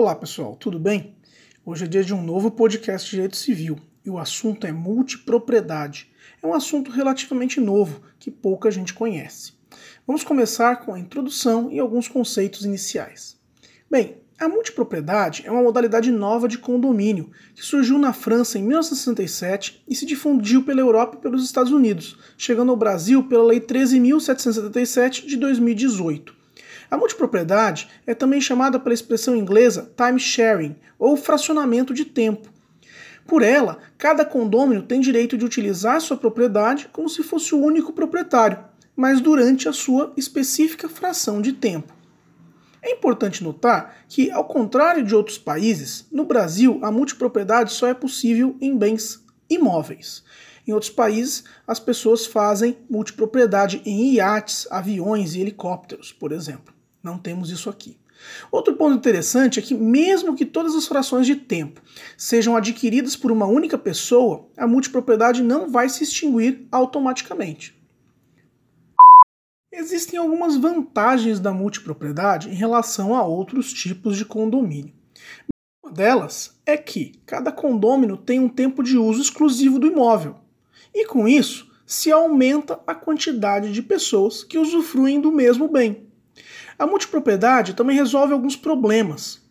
Olá pessoal, tudo bem? Hoje é dia de um novo podcast de Direito Civil e o assunto é multipropriedade. É um assunto relativamente novo que pouca gente conhece. Vamos começar com a introdução e alguns conceitos iniciais. Bem, a multipropriedade é uma modalidade nova de condomínio que surgiu na França em 1967 e se difundiu pela Europa e pelos Estados Unidos, chegando ao Brasil pela Lei 13.777 de 2018. A multipropriedade é também chamada pela expressão inglesa time sharing, ou fracionamento de tempo. Por ela, cada condômino tem direito de utilizar sua propriedade como se fosse o único proprietário, mas durante a sua específica fração de tempo. É importante notar que, ao contrário de outros países, no Brasil a multipropriedade só é possível em bens imóveis. Em outros países, as pessoas fazem multipropriedade em iates, aviões e helicópteros, por exemplo. Não temos isso aqui. Outro ponto interessante é que, mesmo que todas as frações de tempo sejam adquiridas por uma única pessoa, a multipropriedade não vai se extinguir automaticamente. Existem algumas vantagens da multipropriedade em relação a outros tipos de condomínio. Uma delas é que cada condômino tem um tempo de uso exclusivo do imóvel, e com isso se aumenta a quantidade de pessoas que usufruem do mesmo bem. A multipropriedade também resolve alguns problemas.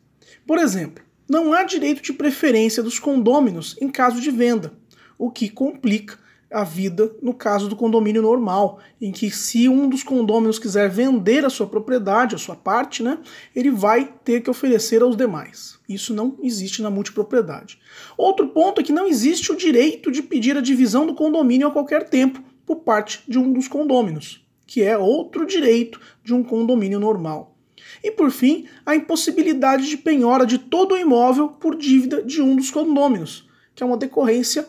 Por exemplo, não há direito de preferência dos condôminos em caso de venda, o que complica a vida no caso do condomínio normal, em que se um dos condôminos quiser vender a sua propriedade, a sua parte, né, ele vai ter que oferecer aos demais. Isso não existe na multipropriedade. Outro ponto é que não existe o direito de pedir a divisão do condomínio a qualquer tempo por parte de um dos condôminos que é outro direito de um condomínio normal. E por fim, a impossibilidade de penhora de todo o imóvel por dívida de um dos condôminos, que é uma decorrência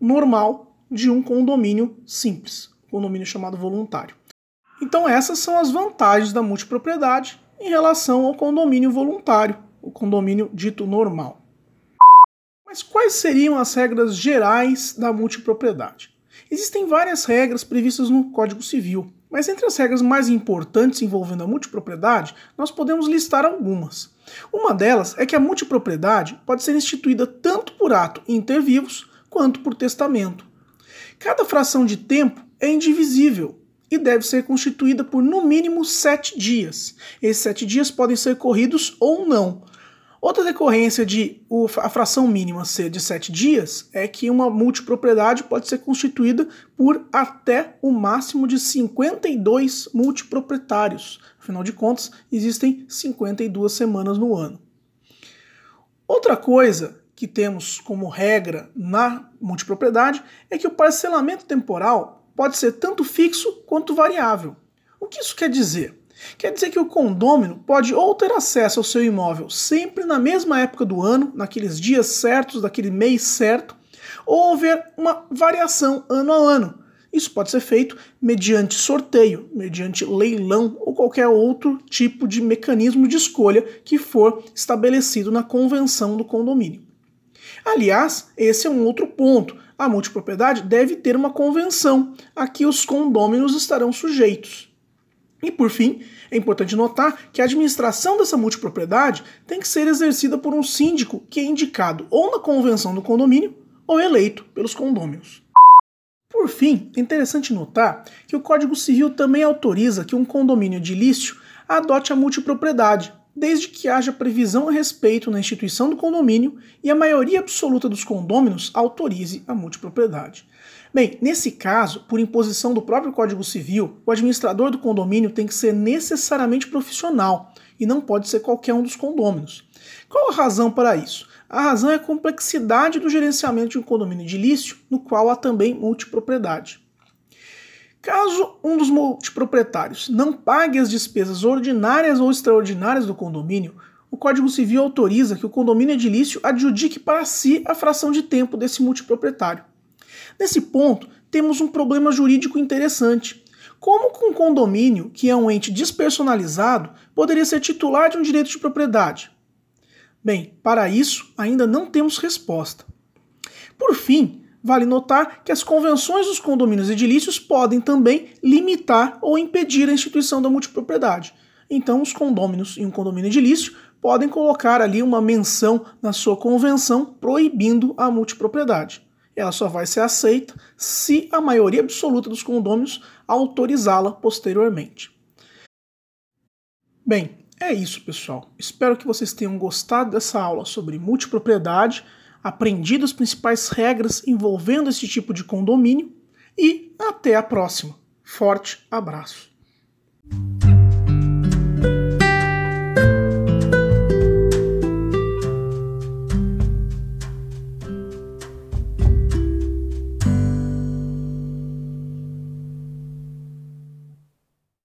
normal de um condomínio simples, condomínio chamado voluntário. Então essas são as vantagens da multipropriedade em relação ao condomínio voluntário, o condomínio dito normal. Mas quais seriam as regras gerais da multipropriedade? Existem várias regras previstas no Código Civil, mas entre as regras mais importantes envolvendo a multipropriedade, nós podemos listar algumas. Uma delas é que a multipropriedade pode ser instituída tanto por ato inter vivos quanto por testamento. Cada fração de tempo é indivisível e deve ser constituída por no mínimo sete dias. Esses sete dias podem ser corridos ou não, Outra decorrência de a fração mínima ser de 7 dias é que uma multipropriedade pode ser constituída por até o máximo de 52 multiproprietários. Afinal de contas, existem 52 semanas no ano. Outra coisa que temos como regra na multipropriedade é que o parcelamento temporal pode ser tanto fixo quanto variável. O que isso quer dizer? Quer dizer que o condômino pode ou ter acesso ao seu imóvel sempre na mesma época do ano, naqueles dias certos, daquele mês certo, ou haver uma variação ano a ano. Isso pode ser feito mediante sorteio, mediante leilão ou qualquer outro tipo de mecanismo de escolha que for estabelecido na convenção do condomínio. Aliás, esse é um outro ponto. A multipropriedade deve ter uma convenção a que os condôminos estarão sujeitos. E por fim, é importante notar que a administração dessa multipropriedade tem que ser exercida por um síndico que é indicado ou na convenção do condomínio ou eleito pelos condôminos. Por fim, é interessante notar que o Código Civil também autoriza que um condomínio edilício adote a multipropriedade, desde que haja previsão a respeito na instituição do condomínio e a maioria absoluta dos condôminos autorize a multipropriedade. Bem, nesse caso, por imposição do próprio Código Civil, o administrador do condomínio tem que ser necessariamente profissional e não pode ser qualquer um dos condôminos. Qual a razão para isso? A razão é a complexidade do gerenciamento de um condomínio edilício, no qual há também multipropriedade. Caso um dos multiproprietários não pague as despesas ordinárias ou extraordinárias do condomínio, o Código Civil autoriza que o condomínio edilício adjudique para si a fração de tempo desse multiproprietário. Nesse ponto, temos um problema jurídico interessante. Como que um condomínio, que é um ente despersonalizado, poderia ser titular de um direito de propriedade? Bem, para isso ainda não temos resposta. Por fim, vale notar que as convenções dos condomínios edilícios podem também limitar ou impedir a instituição da multipropriedade. Então, os condôminos em um condomínio edilício podem colocar ali uma menção na sua convenção proibindo a multipropriedade. Ela só vai ser aceita se a maioria absoluta dos condôminos autorizá-la posteriormente. Bem, é isso, pessoal. Espero que vocês tenham gostado dessa aula sobre multipropriedade, aprendido as principais regras envolvendo esse tipo de condomínio e até a próxima. Forte abraço.